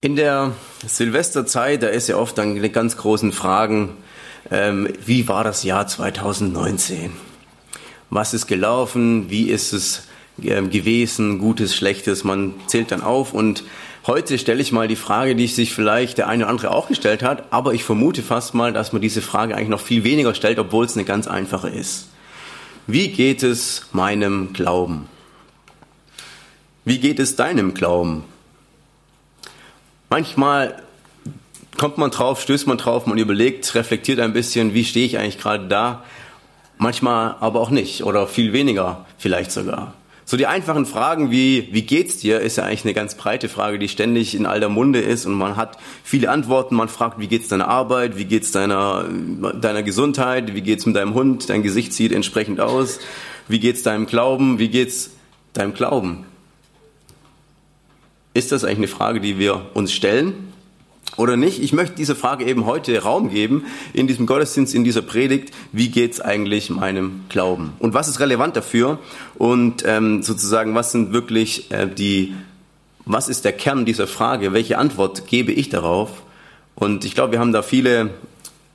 In der Silvesterzeit, da ist ja oft dann die ganz großen Fragen, ähm, wie war das Jahr 2019? Was ist gelaufen? Wie ist es äh, gewesen? Gutes, Schlechtes? Man zählt dann auf und heute stelle ich mal die Frage, die sich vielleicht der eine oder andere auch gestellt hat, aber ich vermute fast mal, dass man diese Frage eigentlich noch viel weniger stellt, obwohl es eine ganz einfache ist. Wie geht es meinem Glauben? Wie geht es deinem Glauben? Manchmal kommt man drauf, stößt man drauf, man überlegt, reflektiert ein bisschen, wie stehe ich eigentlich gerade da. Manchmal aber auch nicht oder viel weniger vielleicht sogar. So die einfachen Fragen wie, wie geht's dir, ist ja eigentlich eine ganz breite Frage, die ständig in alter Munde ist und man hat viele Antworten. Man fragt, wie geht's deiner Arbeit, wie geht's deiner, deiner Gesundheit, wie geht's mit deinem Hund, dein Gesicht sieht entsprechend aus, wie geht's deinem Glauben, wie geht's deinem Glauben. Ist das eigentlich eine Frage, die wir uns stellen oder nicht? Ich möchte dieser Frage eben heute Raum geben in diesem Gottesdienst, in dieser Predigt. Wie geht es eigentlich meinem Glauben? Und was ist relevant dafür? Und ähm, sozusagen, was sind wirklich äh, die, was ist der Kern dieser Frage? Welche Antwort gebe ich darauf? Und ich glaube, wir haben da viele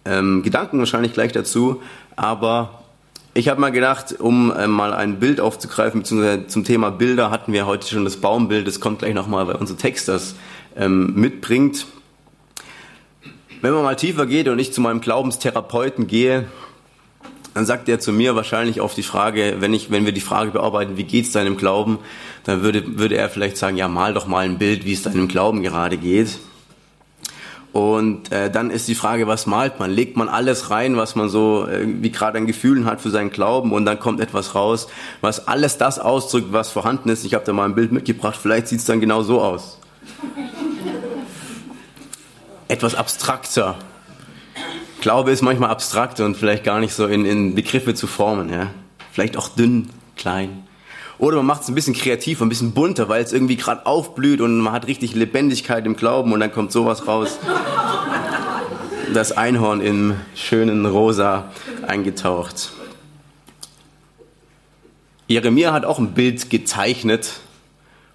ähm, Gedanken wahrscheinlich gleich dazu, aber ich habe mal gedacht, um äh, mal ein Bild aufzugreifen, beziehungsweise zum Thema Bilder hatten wir heute schon das Baumbild, das kommt gleich nochmal, weil unser Text das ähm, mitbringt. Wenn man mal tiefer geht und ich zu meinem Glaubenstherapeuten gehe, dann sagt er zu mir wahrscheinlich auf die Frage, wenn ich, wenn wir die Frage bearbeiten, wie geht's deinem Glauben, dann würde, würde er vielleicht sagen, ja, mal doch mal ein Bild, wie es deinem Glauben gerade geht. Und äh, dann ist die Frage, was malt man? Legt man alles rein, was man so äh, wie gerade an Gefühlen hat für seinen Glauben und dann kommt etwas raus, was alles das ausdrückt, was vorhanden ist. Ich habe da mal ein Bild mitgebracht, vielleicht sieht es dann genau so aus. etwas abstrakter. Glaube ist manchmal abstrakt und vielleicht gar nicht so in, in Begriffe zu formen. Ja? Vielleicht auch dünn, klein. Oder man macht es ein bisschen kreativer, ein bisschen bunter, weil es irgendwie gerade aufblüht und man hat richtig Lebendigkeit im Glauben und dann kommt sowas raus. Das Einhorn im schönen Rosa eingetaucht. Jeremia hat auch ein Bild gezeichnet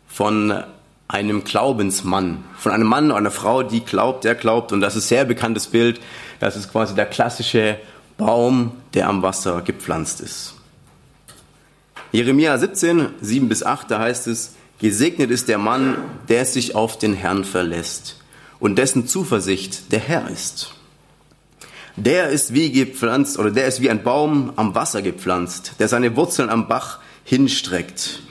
von einem Glaubensmann, von einem Mann oder einer Frau, die glaubt, der glaubt. Und das ist ein sehr bekanntes Bild. Das ist quasi der klassische Baum, der am Wasser gepflanzt ist. Jeremia 17, 7 bis 8, da heißt es, Gesegnet ist der Mann, der sich auf den Herrn verlässt und dessen Zuversicht der Herr ist. Der ist wie gepflanzt oder der ist wie ein Baum am Wasser gepflanzt, der seine Wurzeln am Bach hinstreckt.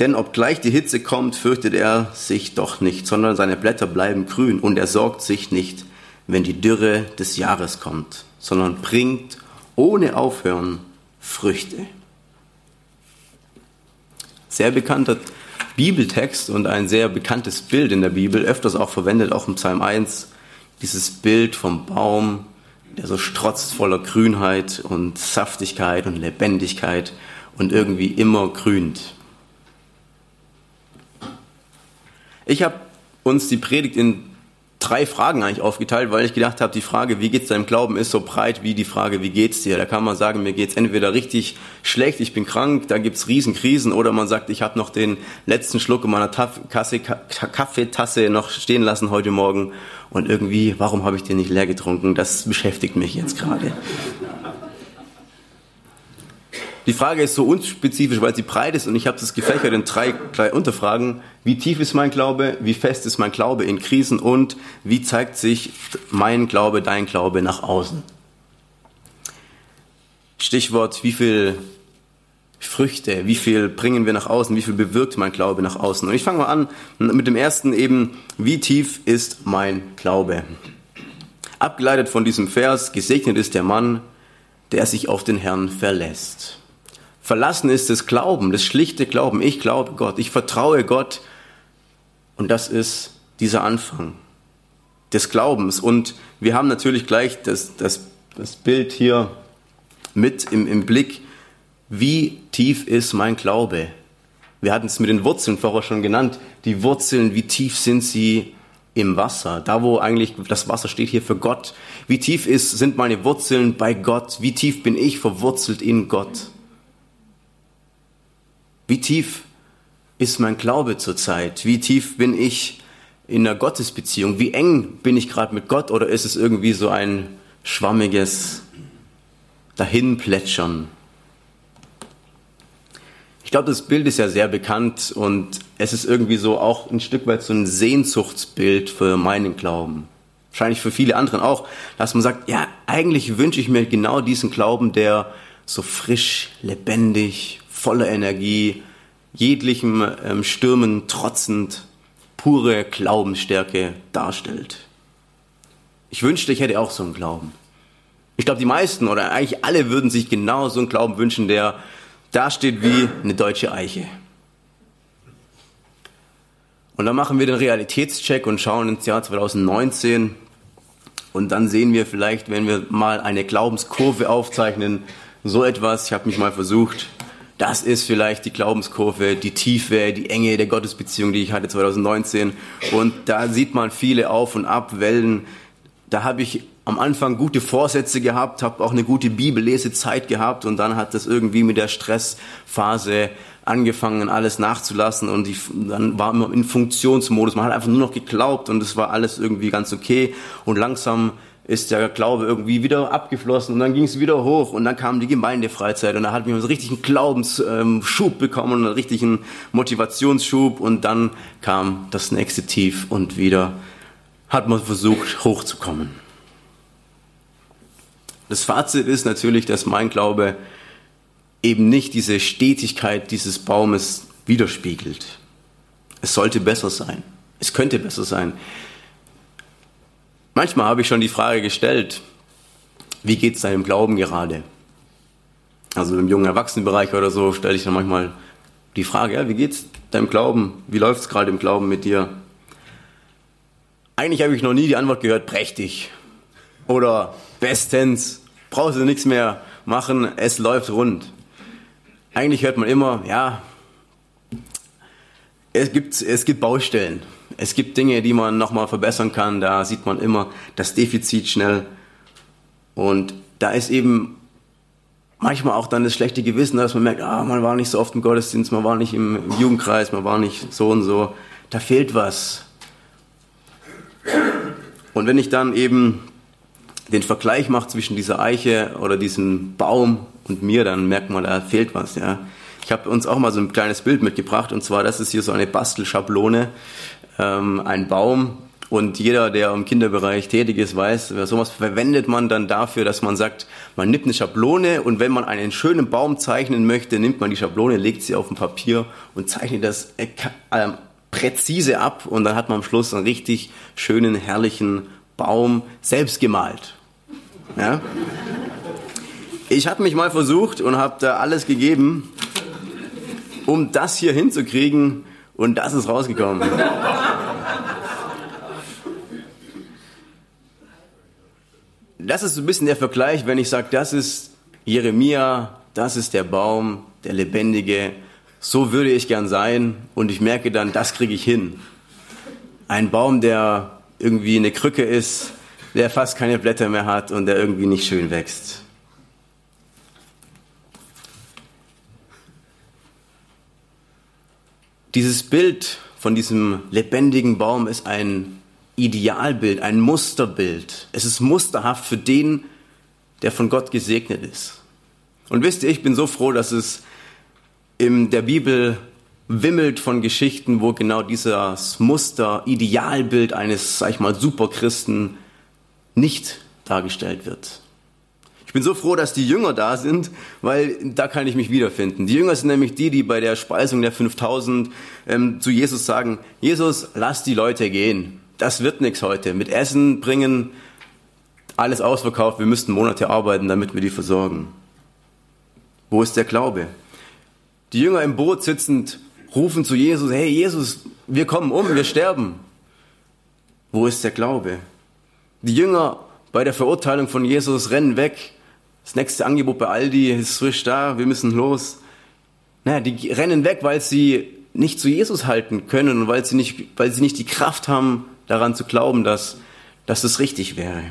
Denn obgleich die Hitze kommt, fürchtet er sich doch nicht, sondern seine Blätter bleiben grün und er sorgt sich nicht, wenn die Dürre des Jahres kommt, sondern bringt ohne Aufhören Früchte sehr bekannter Bibeltext und ein sehr bekanntes Bild in der Bibel, öfters auch verwendet, auch im Psalm 1, dieses Bild vom Baum, der so strotzt voller Grünheit und Saftigkeit und Lebendigkeit und irgendwie immer grünt. Ich habe uns die Predigt in drei Fragen eigentlich aufgeteilt, weil ich gedacht habe, die Frage, wie geht's deinem Glauben, ist so breit wie die Frage, wie geht's dir? Da kann man sagen, mir geht's entweder richtig schlecht, ich bin krank, da gibt's Riesenkrisen, oder man sagt, ich habe noch den letzten Schluck in meiner Kaffeetasse noch stehen lassen heute Morgen und irgendwie, warum habe ich den nicht leer getrunken? Das beschäftigt mich jetzt gerade. Die Frage ist so unspezifisch, weil sie breit ist und ich habe das gefächert in drei, drei Unterfragen. Wie tief ist mein Glaube? Wie fest ist mein Glaube in Krisen? Und wie zeigt sich mein Glaube, dein Glaube nach außen? Stichwort, wie viel Früchte, wie viel bringen wir nach außen, wie viel bewirkt mein Glaube nach außen? Und ich fange mal an mit dem ersten eben, wie tief ist mein Glaube? Abgeleitet von diesem Vers, gesegnet ist der Mann, der sich auf den Herrn verlässt. Verlassen ist das Glauben, das schlichte Glauben. Ich glaube Gott, ich vertraue Gott. Und das ist dieser Anfang. des Glaubens. Und wir haben natürlich gleich das, das, das Bild hier mit im, im Blick. Wie tief ist mein Glaube? Wir hatten es mit den Wurzeln vorher schon genannt. Die Wurzeln, wie tief sind sie im Wasser? Da, wo eigentlich das Wasser steht hier für Gott. Wie tief ist, sind meine Wurzeln bei Gott? Wie tief bin ich verwurzelt in Gott? Wie tief ist mein Glaube zurzeit? Wie tief bin ich in der Gottesbeziehung? Wie eng bin ich gerade mit Gott oder ist es irgendwie so ein schwammiges Dahinplätschern? Ich glaube, das Bild ist ja sehr bekannt und es ist irgendwie so auch ein Stück weit so ein Sehnsuchtsbild für meinen Glauben. Wahrscheinlich für viele anderen auch, dass man sagt, ja, eigentlich wünsche ich mir genau diesen Glauben, der so frisch, lebendig, voller Energie, jeglichem ähm, Stürmen trotzend, pure Glaubensstärke darstellt. Ich wünschte, ich hätte auch so einen Glauben. Ich glaube, die meisten oder eigentlich alle würden sich genau so einen Glauben wünschen, der dasteht wie eine deutsche Eiche. Und dann machen wir den Realitätscheck und schauen ins Jahr 2019 und dann sehen wir vielleicht, wenn wir mal eine Glaubenskurve aufzeichnen, so etwas, ich habe mich mal versucht, das ist vielleicht die Glaubenskurve, die Tiefe, die Enge der Gottesbeziehung, die ich hatte 2019. Und da sieht man viele Auf- und Abwellen. Da habe ich am Anfang gute Vorsätze gehabt, habe auch eine gute Bibellesezeit gehabt und dann hat das irgendwie mit der Stressphase angefangen, alles nachzulassen und die, dann war man in Funktionsmodus. Man hat einfach nur noch geglaubt und es war alles irgendwie ganz okay und langsam ist der Glaube irgendwie wieder abgeflossen und dann ging es wieder hoch und dann kam die Gemeindefreizeit und da hat man so richtig einen Glaubensschub bekommen, einen richtigen Motivationsschub und dann kam das nächste Tief und wieder hat man versucht hochzukommen. Das Fazit ist natürlich, dass mein Glaube eben nicht diese Stetigkeit dieses Baumes widerspiegelt. Es sollte besser sein. Es könnte besser sein. Manchmal habe ich schon die Frage gestellt, wie geht es deinem Glauben gerade? Also im jungen Erwachsenenbereich oder so stelle ich dann manchmal die Frage, ja, wie geht's deinem Glauben? Wie läuft es gerade im Glauben mit dir? Eigentlich habe ich noch nie die Antwort gehört, prächtig oder bestens, brauchst du nichts mehr machen, es läuft rund. Eigentlich hört man immer, ja, es gibt, es gibt Baustellen. Es gibt Dinge, die man nochmal verbessern kann. Da sieht man immer das Defizit schnell. Und da ist eben manchmal auch dann das schlechte Gewissen, dass man merkt, ah, man war nicht so oft im Gottesdienst, man war nicht im Jugendkreis, man war nicht so und so. Da fehlt was. Und wenn ich dann eben den Vergleich mache zwischen dieser Eiche oder diesem Baum und mir, dann merkt man, da fehlt was, ja. Ich habe uns auch mal so ein kleines Bild mitgebracht und zwar, das ist hier so eine Bastelschablone ähm, ein Baum. Und jeder, der im Kinderbereich tätig ist, weiß, sowas verwendet man dann dafür, dass man sagt, man nimmt eine Schablone und wenn man einen schönen Baum zeichnen möchte, nimmt man die Schablone, legt sie auf ein Papier und zeichnet das äh, präzise ab und dann hat man am Schluss einen richtig schönen, herrlichen Baum selbst gemalt. Ja? Ich habe mich mal versucht und habe da alles gegeben, um das hier hinzukriegen und das ist rausgekommen. Das ist ein bisschen der Vergleich, wenn ich sage, das ist Jeremia, das ist der Baum, der Lebendige, so würde ich gern sein und ich merke dann, das kriege ich hin. Ein Baum, der irgendwie eine Krücke ist, der fast keine Blätter mehr hat und der irgendwie nicht schön wächst. Dieses Bild von diesem lebendigen Baum ist ein Idealbild, ein Musterbild. Es ist musterhaft für den, der von Gott gesegnet ist. Und wisst ihr, ich bin so froh, dass es in der Bibel wimmelt von Geschichten, wo genau dieses Muster, Idealbild eines, sag ich mal, Superchristen nicht dargestellt wird. Ich bin so froh, dass die Jünger da sind, weil da kann ich mich wiederfinden. Die Jünger sind nämlich die, die bei der Speisung der 5000 ähm, zu Jesus sagen, Jesus, lass die Leute gehen. Das wird nichts heute. Mit Essen bringen, alles ausverkauft, wir müssten Monate arbeiten, damit wir die versorgen. Wo ist der Glaube? Die Jünger im Boot sitzend rufen zu Jesus, hey Jesus, wir kommen um, wir sterben. Wo ist der Glaube? Die Jünger bei der Verurteilung von Jesus rennen weg. Das nächste Angebot bei Aldi ist frisch da, wir müssen los. Naja, die rennen weg, weil sie nicht zu Jesus halten können und weil sie nicht, weil sie nicht die Kraft haben, daran zu glauben, dass, dass es richtig wäre.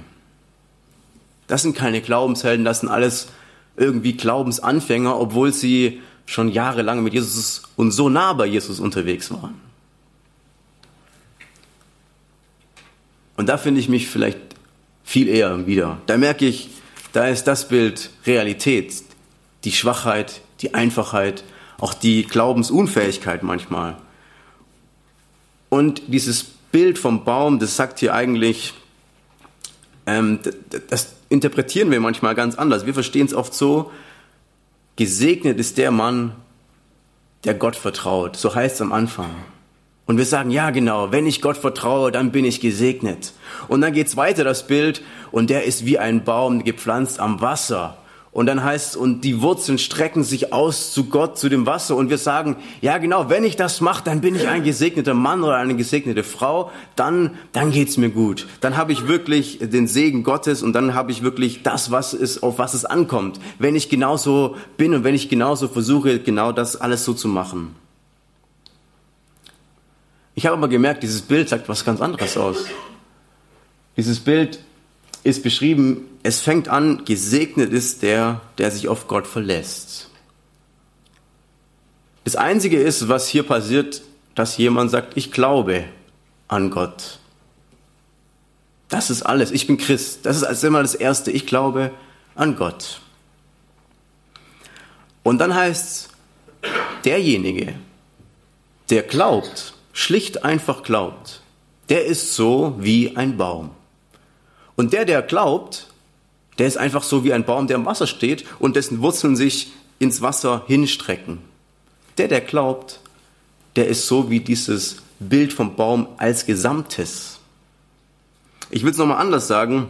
Das sind keine Glaubenshelden, das sind alles irgendwie Glaubensanfänger, obwohl sie schon jahrelang mit Jesus und so nah bei Jesus unterwegs waren. Und da finde ich mich vielleicht viel eher wieder. Da merke ich, da ist das Bild Realität, die Schwachheit, die Einfachheit, auch die Glaubensunfähigkeit manchmal. Und dieses Bild vom Baum, das sagt hier eigentlich, ähm, das interpretieren wir manchmal ganz anders. Wir verstehen es oft so, gesegnet ist der Mann, der Gott vertraut. So heißt es am Anfang. Und wir sagen, ja genau, wenn ich Gott vertraue, dann bin ich gesegnet. Und dann geht's weiter, das Bild, und der ist wie ein Baum gepflanzt am Wasser. Und dann heißt und die Wurzeln strecken sich aus zu Gott, zu dem Wasser. Und wir sagen, ja genau, wenn ich das mache, dann bin ich ein gesegneter Mann oder eine gesegnete Frau. Dann, dann geht's mir gut. Dann habe ich wirklich den Segen Gottes und dann habe ich wirklich das, was es, auf was es ankommt. Wenn ich genauso bin und wenn ich genauso versuche, genau das alles so zu machen. Ich habe aber gemerkt, dieses Bild sagt was ganz anderes aus. Dieses Bild ist beschrieben, es fängt an, gesegnet ist der, der sich auf Gott verlässt. Das Einzige ist, was hier passiert, dass jemand sagt, ich glaube an Gott. Das ist alles. Ich bin Christ. Das ist immer das Erste. Ich glaube an Gott. Und dann heißt es, derjenige, der glaubt, schlicht einfach glaubt, der ist so wie ein Baum. Und der, der glaubt, der ist einfach so wie ein Baum, der im Wasser steht und dessen Wurzeln sich ins Wasser hinstrecken. Der, der glaubt, der ist so wie dieses Bild vom Baum als Gesamtes. Ich will es nochmal anders sagen.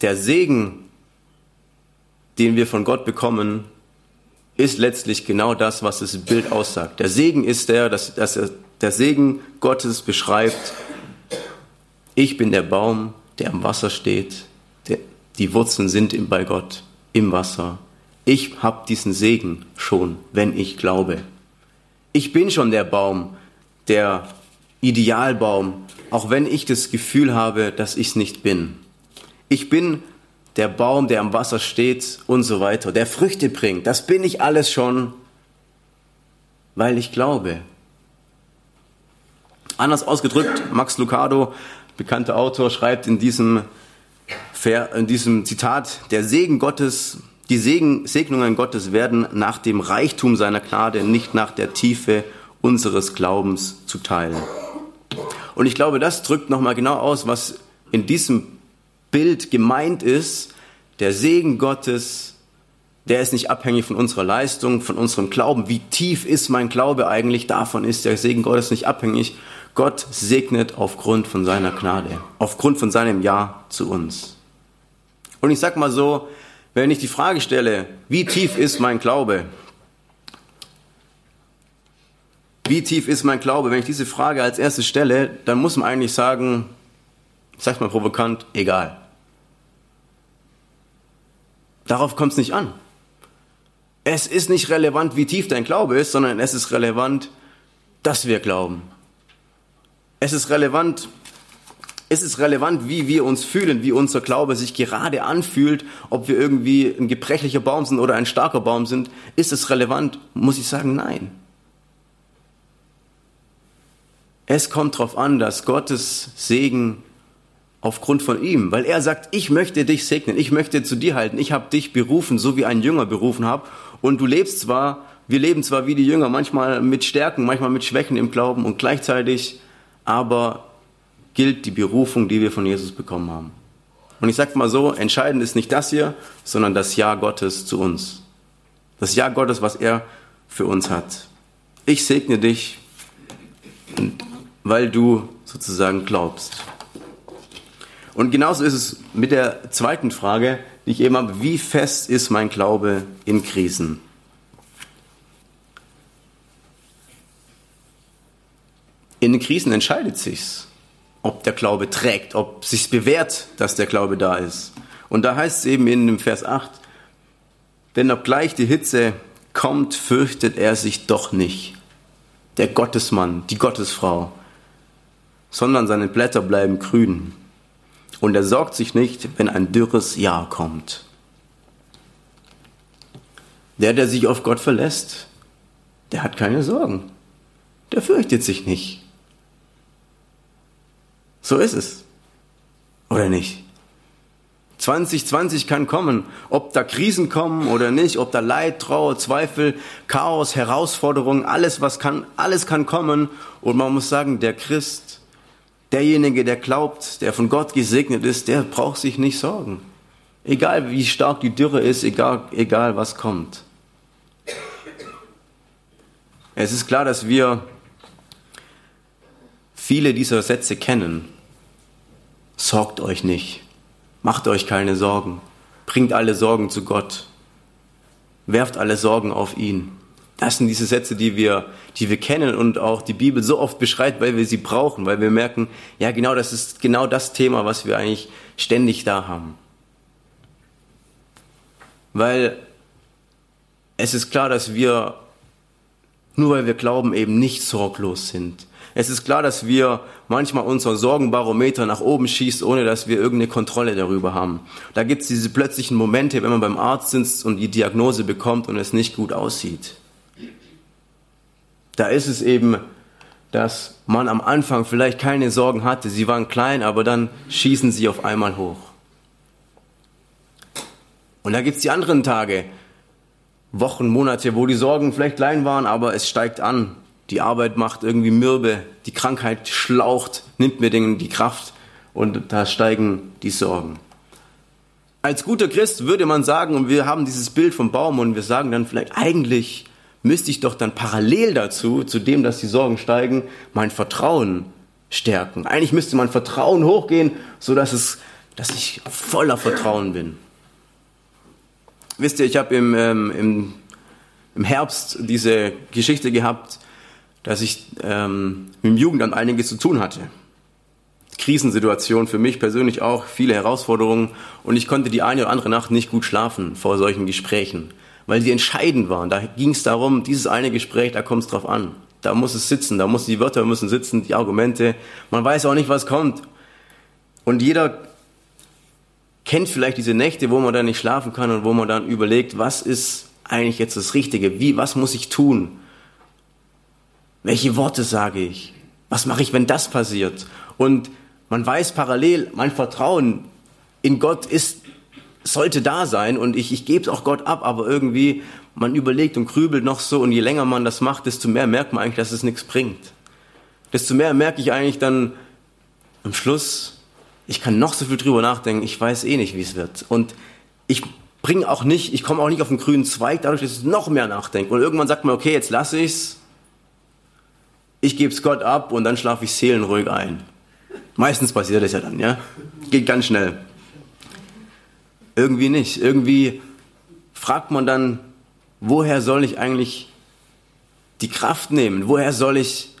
Der Segen, den wir von Gott bekommen, ist letztlich genau das, was das Bild aussagt. Der Segen ist der, dass, dass der Segen Gottes beschreibt, ich bin der Baum, der am Wasser steht. Die Wurzeln sind bei Gott im Wasser. Ich habe diesen Segen schon, wenn ich glaube. Ich bin schon der Baum, der Idealbaum, auch wenn ich das Gefühl habe, dass ich es nicht bin. Ich bin der Baum, der am Wasser steht und so weiter, der Früchte bringt. Das bin ich alles schon, weil ich glaube. Anders ausgedrückt, Max Lucado bekannter Autor, schreibt in diesem, in diesem Zitat, der Segen Gottes, die Segen, Segnungen Gottes werden nach dem Reichtum seiner Gnade, nicht nach der Tiefe unseres Glaubens zuteil. Und ich glaube, das drückt nochmal genau aus, was in diesem Bild gemeint ist. Der Segen Gottes, der ist nicht abhängig von unserer Leistung, von unserem Glauben. Wie tief ist mein Glaube eigentlich? Davon ist der Segen Gottes nicht abhängig, Gott segnet aufgrund von seiner Gnade, aufgrund von seinem Ja zu uns. Und ich sag mal so, wenn ich die Frage stelle, wie tief ist mein Glaube? Wie tief ist mein Glaube? Wenn ich diese Frage als erstes stelle, dann muss man eigentlich sagen, ich sag's mal provokant, egal. Darauf kommt es nicht an. Es ist nicht relevant, wie tief dein Glaube ist, sondern es ist relevant, dass wir glauben. Es ist relevant, es ist relevant, wie wir uns fühlen, wie unser Glaube sich gerade anfühlt, ob wir irgendwie ein gebrechlicher Baum sind oder ein starker Baum sind. Ist es relevant? Muss ich sagen, nein. Es kommt darauf an, dass Gottes Segen aufgrund von ihm, weil er sagt, ich möchte dich segnen, ich möchte zu dir halten, ich habe dich berufen, so wie ein Jünger berufen habe. Und du lebst zwar, wir leben zwar wie die Jünger, manchmal mit Stärken, manchmal mit Schwächen im Glauben und gleichzeitig aber gilt die Berufung, die wir von Jesus bekommen haben. Und ich sage mal so, entscheidend ist nicht das hier, sondern das Ja Gottes zu uns. Das Ja Gottes, was er für uns hat. Ich segne dich, weil du sozusagen glaubst. Und genauso ist es mit der zweiten Frage, die ich eben habe, wie fest ist mein Glaube in Krisen? In den Krisen entscheidet sich's, ob der Glaube trägt, ob sich bewährt, dass der Glaube da ist. Und da heißt es eben in dem Vers 8, denn obgleich die Hitze kommt, fürchtet er sich doch nicht. Der Gottesmann, die Gottesfrau, sondern seine Blätter bleiben grün. Und er sorgt sich nicht, wenn ein dürres Jahr kommt. Der, der sich auf Gott verlässt, der hat keine Sorgen. Der fürchtet sich nicht. So ist es. Oder nicht? 2020 kann kommen, ob da Krisen kommen oder nicht, ob da Leid, Trauer, Zweifel, Chaos, Herausforderungen, alles was kann, alles kann kommen und man muss sagen, der Christ, derjenige, der glaubt, der von Gott gesegnet ist, der braucht sich nicht sorgen. Egal wie stark die Dürre ist, egal, egal was kommt. Es ist klar, dass wir viele dieser Sätze kennen. Sorgt euch nicht. Macht euch keine Sorgen. Bringt alle Sorgen zu Gott. Werft alle Sorgen auf ihn. Das sind diese Sätze, die wir, die wir kennen und auch die Bibel so oft beschreibt, weil wir sie brauchen, weil wir merken, ja genau, das ist genau das Thema, was wir eigentlich ständig da haben. Weil es ist klar, dass wir, nur weil wir glauben, eben nicht sorglos sind. Es ist klar, dass wir manchmal unser Sorgenbarometer nach oben schießt, ohne dass wir irgendeine Kontrolle darüber haben. Da gibt es diese plötzlichen Momente, wenn man beim Arzt sitzt und die Diagnose bekommt und es nicht gut aussieht. Da ist es eben, dass man am Anfang vielleicht keine Sorgen hatte. Sie waren klein, aber dann schießen sie auf einmal hoch. Und da gibt es die anderen Tage, Wochen, Monate, wo die Sorgen vielleicht klein waren, aber es steigt an die Arbeit macht irgendwie mürbe, die Krankheit schlaucht, nimmt mir die Kraft und da steigen die Sorgen. Als guter Christ würde man sagen, und wir haben dieses Bild vom Baum und wir sagen dann vielleicht, eigentlich müsste ich doch dann parallel dazu, zu dem, dass die Sorgen steigen, mein Vertrauen stärken. Eigentlich müsste mein Vertrauen hochgehen, so dass es, dass ich voller Vertrauen bin. Wisst ihr, ich habe im, ähm, im, im Herbst diese Geschichte gehabt, dass ich ähm, mit dem Jugendamt einiges zu tun hatte. Krisensituation für mich persönlich auch, viele Herausforderungen und ich konnte die eine oder andere Nacht nicht gut schlafen vor solchen Gesprächen, weil sie entscheidend waren. Da ging es darum, dieses eine Gespräch, da kommt es drauf an. Da muss es sitzen, da muss die Wörter müssen sitzen, die Argumente. Man weiß auch nicht, was kommt. Und jeder kennt vielleicht diese Nächte, wo man dann nicht schlafen kann und wo man dann überlegt, was ist eigentlich jetzt das Richtige? Wie, was muss ich tun? Welche Worte sage ich? Was mache ich, wenn das passiert? Und man weiß parallel, mein Vertrauen in Gott ist, sollte da sein und ich, ich gebe es auch Gott ab, aber irgendwie, man überlegt und grübelt noch so und je länger man das macht, desto mehr merkt man eigentlich, dass es nichts bringt. Desto mehr merke ich eigentlich dann am Schluss, ich kann noch so viel drüber nachdenken, ich weiß eh nicht, wie es wird. Und ich bringe auch nicht, ich komme auch nicht auf den grünen Zweig, dadurch, dass ich noch mehr nachdenke. Und irgendwann sagt man, okay, jetzt lasse ich's ich gebe es Gott ab und dann schlafe ich seelenruhig ein. Meistens passiert das ja dann, ja? Geht ganz schnell. Irgendwie nicht. Irgendwie fragt man dann, woher soll ich eigentlich die Kraft nehmen? Woher soll ich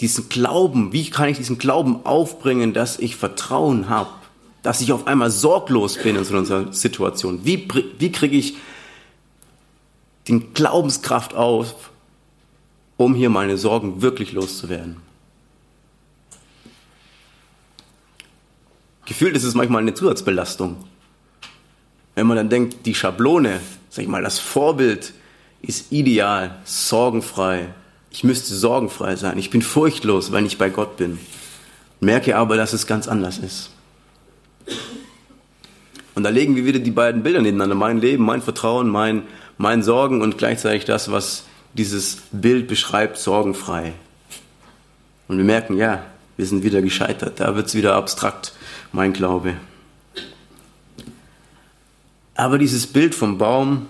diesen Glauben, wie kann ich diesen Glauben aufbringen, dass ich Vertrauen habe? Dass ich auf einmal sorglos bin in so einer Situation? Wie, wie kriege ich den Glaubenskraft auf, um hier meine Sorgen wirklich loszuwerden. Gefühlt ist es manchmal eine Zusatzbelastung. Wenn man dann denkt, die Schablone, sag ich mal, das Vorbild ist ideal, sorgenfrei. Ich müsste sorgenfrei sein. Ich bin furchtlos, wenn ich bei Gott bin. Merke aber, dass es ganz anders ist. Und da legen wir wieder die beiden Bilder nebeneinander. Mein Leben, mein Vertrauen, mein, mein Sorgen und gleichzeitig das, was dieses Bild beschreibt, sorgenfrei. Und wir merken, ja, wir sind wieder gescheitert. Da wird es wieder abstrakt, mein Glaube. Aber dieses Bild vom Baum,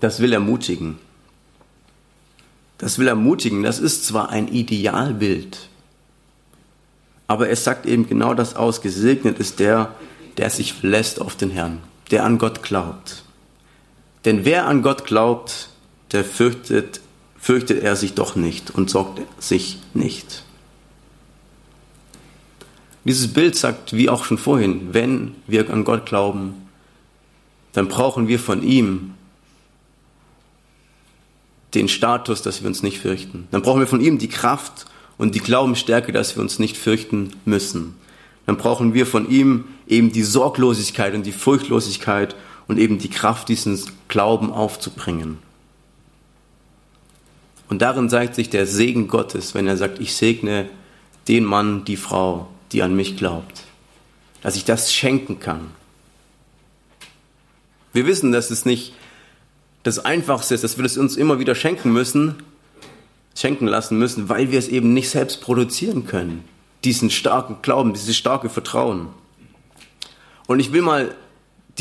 das will ermutigen. Das will ermutigen. Das ist zwar ein Idealbild, aber es sagt eben genau das aus. Gesegnet ist der, der sich verlässt auf den Herrn, der an Gott glaubt. Denn wer an Gott glaubt, der fürchtet, fürchtet er sich doch nicht und sorgt sich nicht. Dieses Bild sagt, wie auch schon vorhin, wenn wir an Gott glauben, dann brauchen wir von ihm den Status, dass wir uns nicht fürchten. Dann brauchen wir von ihm die Kraft und die Glaubensstärke, dass wir uns nicht fürchten müssen. Dann brauchen wir von ihm eben die Sorglosigkeit und die Furchtlosigkeit und eben die Kraft, diesen Glauben aufzubringen. Und darin zeigt sich der Segen Gottes, wenn er sagt, ich segne den Mann, die Frau, die an mich glaubt. Dass ich das schenken kann. Wir wissen, dass es nicht das Einfachste ist, dass wir das uns immer wieder schenken müssen, schenken lassen müssen, weil wir es eben nicht selbst produzieren können. Diesen starken Glauben, dieses starke Vertrauen. Und ich will mal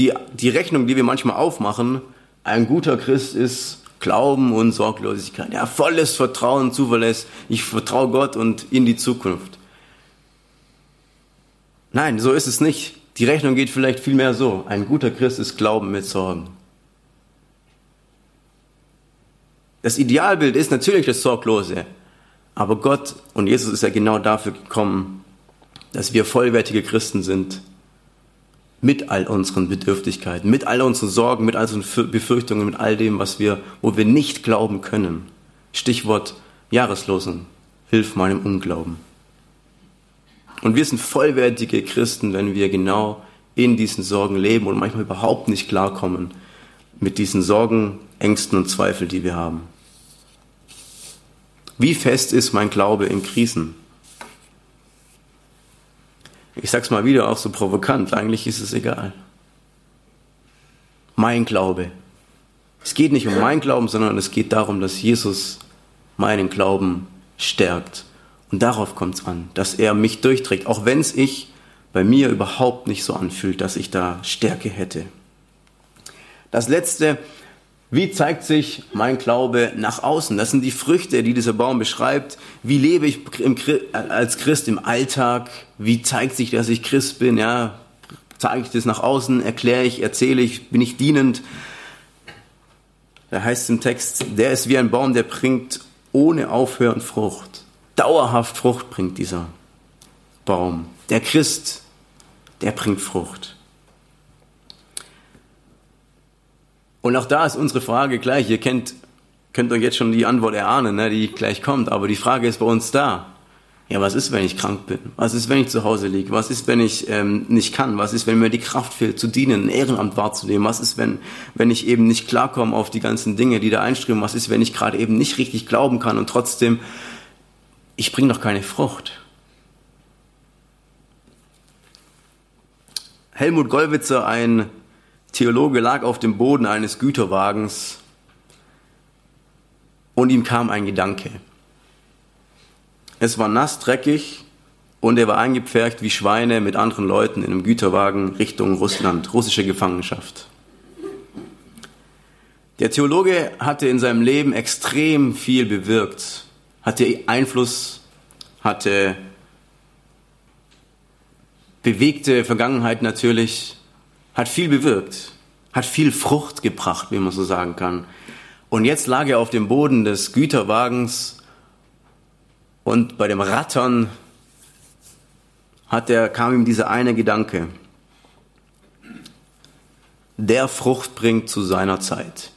die, die Rechnung, die wir manchmal aufmachen, ein guter Christ ist Glauben und Sorglosigkeit. Ja, volles Vertrauen, Zuverlässig. Ich vertraue Gott und in die Zukunft. Nein, so ist es nicht. Die Rechnung geht vielleicht vielmehr so. Ein guter Christ ist Glauben mit Sorgen. Das Idealbild ist natürlich das Sorglose. Aber Gott und Jesus ist ja genau dafür gekommen, dass wir vollwertige Christen sind. Mit all unseren Bedürftigkeiten, mit all unseren Sorgen, mit all unseren Befürchtungen, mit all dem, was wir, wo wir nicht glauben können. Stichwort Jahreslosen. Hilf meinem Unglauben. Und wir sind vollwertige Christen, wenn wir genau in diesen Sorgen leben und manchmal überhaupt nicht klarkommen mit diesen Sorgen, Ängsten und Zweifeln, die wir haben. Wie fest ist mein Glaube in Krisen? Ich sag's mal wieder auch so provokant, eigentlich ist es egal. Mein Glaube. Es geht nicht um mein Glauben, sondern es geht darum, dass Jesus meinen Glauben stärkt und darauf kommt es an, dass er mich durchträgt, auch wenn es sich bei mir überhaupt nicht so anfühlt, dass ich da Stärke hätte. Das letzte, wie zeigt sich mein Glaube nach außen? Das sind die Früchte, die dieser Baum beschreibt. Wie lebe ich als Christ im Alltag? Wie zeigt sich, dass ich Christ bin? Ja, zeige ich das nach außen? Erkläre ich, erzähle ich? Bin ich dienend? Da heißt es im Text, der ist wie ein Baum, der bringt ohne Aufhören Frucht dauerhaft Frucht bringt, dieser Baum. Der Christ, der bringt Frucht. Und auch da ist unsere Frage gleich. Ihr kennt, könnt euch jetzt schon die Antwort erahnen, ne, die gleich kommt. Aber die Frage ist bei uns da. Ja, was ist, wenn ich krank bin? Was ist, wenn ich zu Hause liege? Was ist, wenn ich ähm, nicht kann? Was ist, wenn mir die Kraft fehlt, zu dienen, ein Ehrenamt wahrzunehmen? Was ist, wenn, wenn ich eben nicht klarkomme auf die ganzen Dinge, die da einströmen? Was ist, wenn ich gerade eben nicht richtig glauben kann und trotzdem ich bringe doch keine Frucht. Helmut Gollwitzer, ein Theologe, lag auf dem Boden eines Güterwagens und ihm kam ein Gedanke. Es war nass, dreckig und er war eingepfercht wie Schweine mit anderen Leuten in einem Güterwagen Richtung Russland, russische Gefangenschaft. Der Theologe hatte in seinem Leben extrem viel bewirkt hatte Einfluss, hatte bewegte Vergangenheit natürlich, hat viel bewirkt, hat viel Frucht gebracht, wie man so sagen kann. Und jetzt lag er auf dem Boden des Güterwagens und bei dem Rattern hat er, kam ihm dieser eine Gedanke. Der Frucht bringt zu seiner Zeit.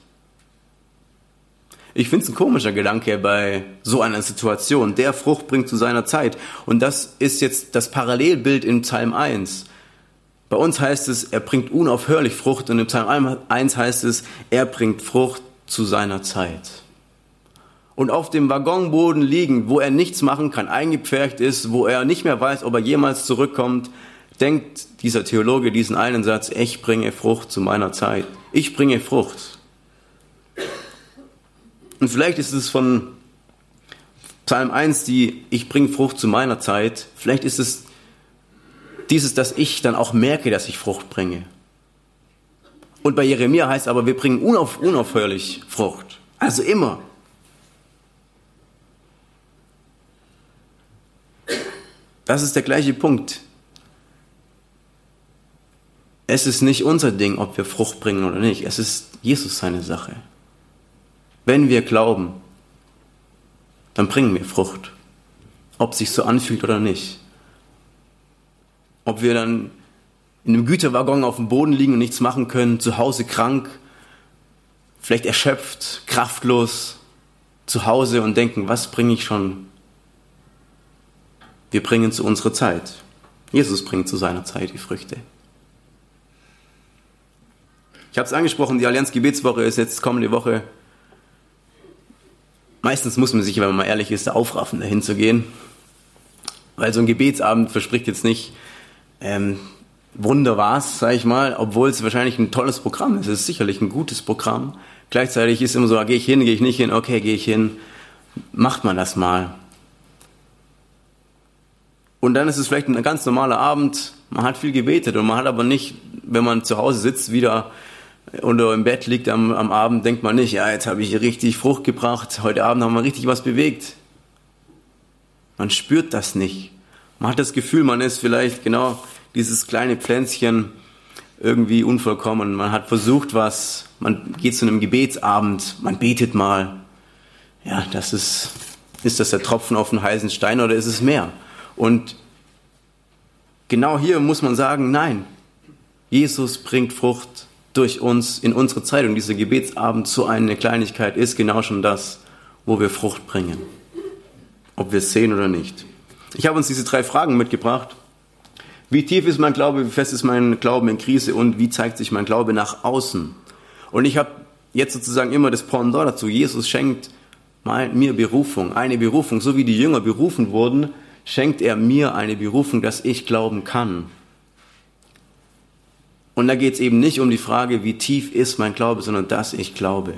Ich finde es ein komischer Gedanke bei so einer Situation. Der Frucht bringt zu seiner Zeit. Und das ist jetzt das Parallelbild in Psalm 1. Bei uns heißt es, er bringt unaufhörlich Frucht und im Psalm 1 heißt es, er bringt Frucht zu seiner Zeit. Und auf dem Waggonboden liegend, wo er nichts machen kann, eingepfercht ist, wo er nicht mehr weiß, ob er jemals zurückkommt, denkt dieser Theologe diesen einen Satz, ich bringe Frucht zu meiner Zeit. Ich bringe Frucht. Und vielleicht ist es von Psalm 1, die Ich bringe Frucht zu meiner Zeit, vielleicht ist es dieses, dass ich dann auch merke, dass ich Frucht bringe. Und bei Jeremia heißt aber, wir bringen unauf, unaufhörlich Frucht. Also immer. Das ist der gleiche Punkt. Es ist nicht unser Ding, ob wir Frucht bringen oder nicht. Es ist Jesus seine Sache. Wenn wir glauben, dann bringen wir Frucht, ob es sich so anfühlt oder nicht. Ob wir dann in einem Güterwaggon auf dem Boden liegen und nichts machen können, zu Hause krank, vielleicht erschöpft, kraftlos, zu Hause und denken, was bringe ich schon? Wir bringen zu unserer Zeit. Jesus bringt zu seiner Zeit die Früchte. Ich habe es angesprochen, die Allianz Gebetswoche ist jetzt kommende Woche. Meistens muss man sich, wenn man mal ehrlich ist, aufraffen, dahin zu gehen. Weil so ein Gebetsabend verspricht jetzt nicht ähm, Wunder war's, sag ich mal, obwohl es wahrscheinlich ein tolles Programm ist. Es ist sicherlich ein gutes Programm. Gleichzeitig ist immer so, gehe ich hin, gehe ich nicht hin, okay, gehe ich hin. Macht man das mal. Und dann ist es vielleicht ein ganz normaler Abend. Man hat viel gebetet und man hat aber nicht, wenn man zu Hause sitzt, wieder oder im Bett liegt am, am Abend, denkt man nicht, ja, jetzt habe ich richtig Frucht gebracht, heute Abend haben wir richtig was bewegt. Man spürt das nicht. Man hat das Gefühl, man ist vielleicht genau dieses kleine Pflänzchen irgendwie unvollkommen. Man hat versucht was, man geht zu einem Gebetsabend, man betet mal. Ja, das ist, ist das der Tropfen auf den heißen Stein oder ist es mehr? Und genau hier muss man sagen, nein, Jesus bringt Frucht durch uns in unsere Zeit und dieser Gebetsabend so eine Kleinigkeit ist genau schon das, wo wir Frucht bringen. Ob wir es sehen oder nicht. Ich habe uns diese drei Fragen mitgebracht. Wie tief ist mein Glaube, wie fest ist mein Glauben in Krise und wie zeigt sich mein Glaube nach außen? Und ich habe jetzt sozusagen immer das Pendant dazu. Jesus schenkt mir Berufung, eine Berufung, so wie die Jünger berufen wurden, schenkt er mir eine Berufung, dass ich glauben kann. Und da geht es eben nicht um die Frage, wie tief ist mein Glaube, sondern dass ich glaube.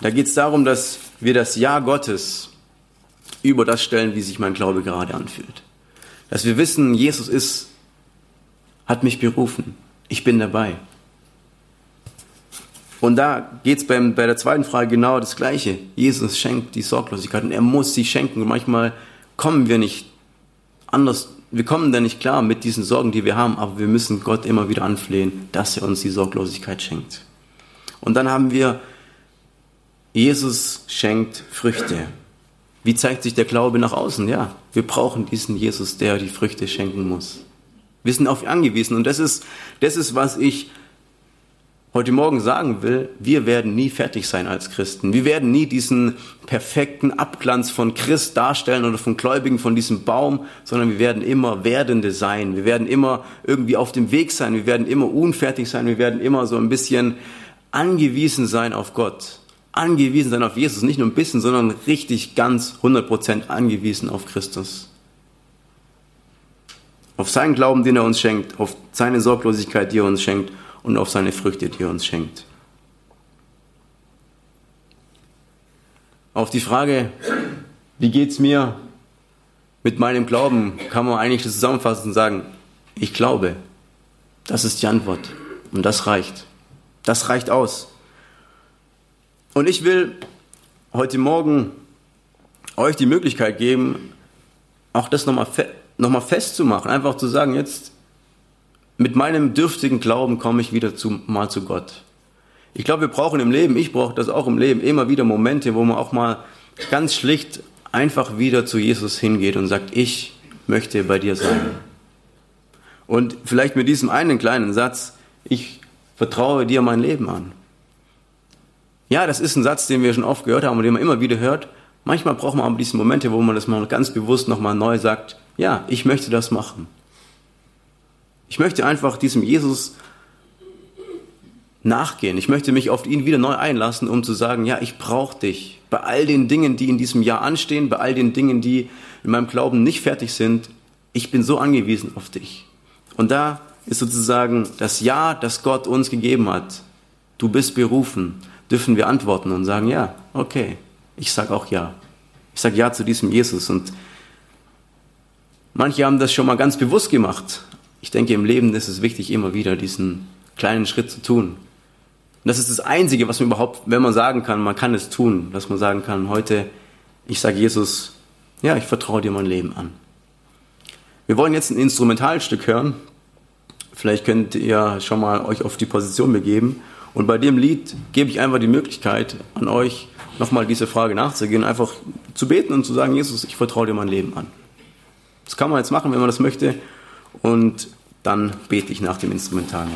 Da geht es darum, dass wir das Ja Gottes über das stellen, wie sich mein Glaube gerade anfühlt. Dass wir wissen, Jesus ist, hat mich berufen. Ich bin dabei. Und da geht es bei der zweiten Frage genau das Gleiche. Jesus schenkt die Sorglosigkeit und er muss sie schenken. Und manchmal kommen wir nicht anders wir kommen da nicht klar mit diesen Sorgen, die wir haben, aber wir müssen Gott immer wieder anflehen, dass er uns die Sorglosigkeit schenkt. Und dann haben wir, Jesus schenkt Früchte. Wie zeigt sich der Glaube nach außen? Ja, wir brauchen diesen Jesus, der die Früchte schenken muss. Wir sind auf ihn angewiesen und das ist, das ist, was ich heute Morgen sagen will, wir werden nie fertig sein als Christen. Wir werden nie diesen perfekten Abglanz von Christ darstellen oder von Gläubigen von diesem Baum, sondern wir werden immer Werdende sein. Wir werden immer irgendwie auf dem Weg sein. Wir werden immer unfertig sein. Wir werden immer so ein bisschen angewiesen sein auf Gott. Angewiesen sein auf Jesus. Nicht nur ein bisschen, sondern richtig ganz 100% angewiesen auf Christus. Auf seinen Glauben, den er uns schenkt, auf seine Sorglosigkeit, die er uns schenkt und auf seine Früchte, die er uns schenkt. Auf die Frage, wie geht's mir mit meinem Glauben, kann man eigentlich zusammenfassen und sagen, ich glaube. Das ist die Antwort. Und das reicht. Das reicht aus. Und ich will heute Morgen euch die Möglichkeit geben, auch das nochmal fe noch festzumachen. Einfach zu sagen, jetzt mit meinem dürftigen Glauben komme ich wieder zu, mal zu Gott. Ich glaube, wir brauchen im Leben, ich brauche das auch im Leben, immer wieder Momente, wo man auch mal ganz schlicht einfach wieder zu Jesus hingeht und sagt, ich möchte bei dir sein. Und vielleicht mit diesem einen kleinen Satz, ich vertraue dir mein Leben an. Ja, das ist ein Satz, den wir schon oft gehört haben und den man immer wieder hört. Manchmal braucht man aber diese Momente, wo man das mal ganz bewusst nochmal neu sagt, ja, ich möchte das machen. Ich möchte einfach diesem Jesus nachgehen. Ich möchte mich auf ihn wieder neu einlassen, um zu sagen, ja, ich brauche dich. Bei all den Dingen, die in diesem Jahr anstehen, bei all den Dingen, die in meinem Glauben nicht fertig sind, ich bin so angewiesen auf dich. Und da ist sozusagen das Ja, das Gott uns gegeben hat. Du bist berufen. Dürfen wir antworten und sagen, ja, okay, ich sage auch Ja. Ich sage Ja zu diesem Jesus. Und manche haben das schon mal ganz bewusst gemacht ich denke, im Leben ist es wichtig, immer wieder diesen kleinen Schritt zu tun. Und das ist das Einzige, was man überhaupt, wenn man sagen kann, man kann es tun, dass man sagen kann, heute, ich sage Jesus, ja, ich vertraue dir mein Leben an. Wir wollen jetzt ein Instrumentalstück hören. Vielleicht könnt ihr schon mal euch auf die Position begeben. Und bei dem Lied gebe ich einfach die Möglichkeit an euch, nochmal diese Frage nachzugehen, einfach zu beten und zu sagen, Jesus, ich vertraue dir mein Leben an. Das kann man jetzt machen, wenn man das möchte. und dann bete ich nach dem Instrumental.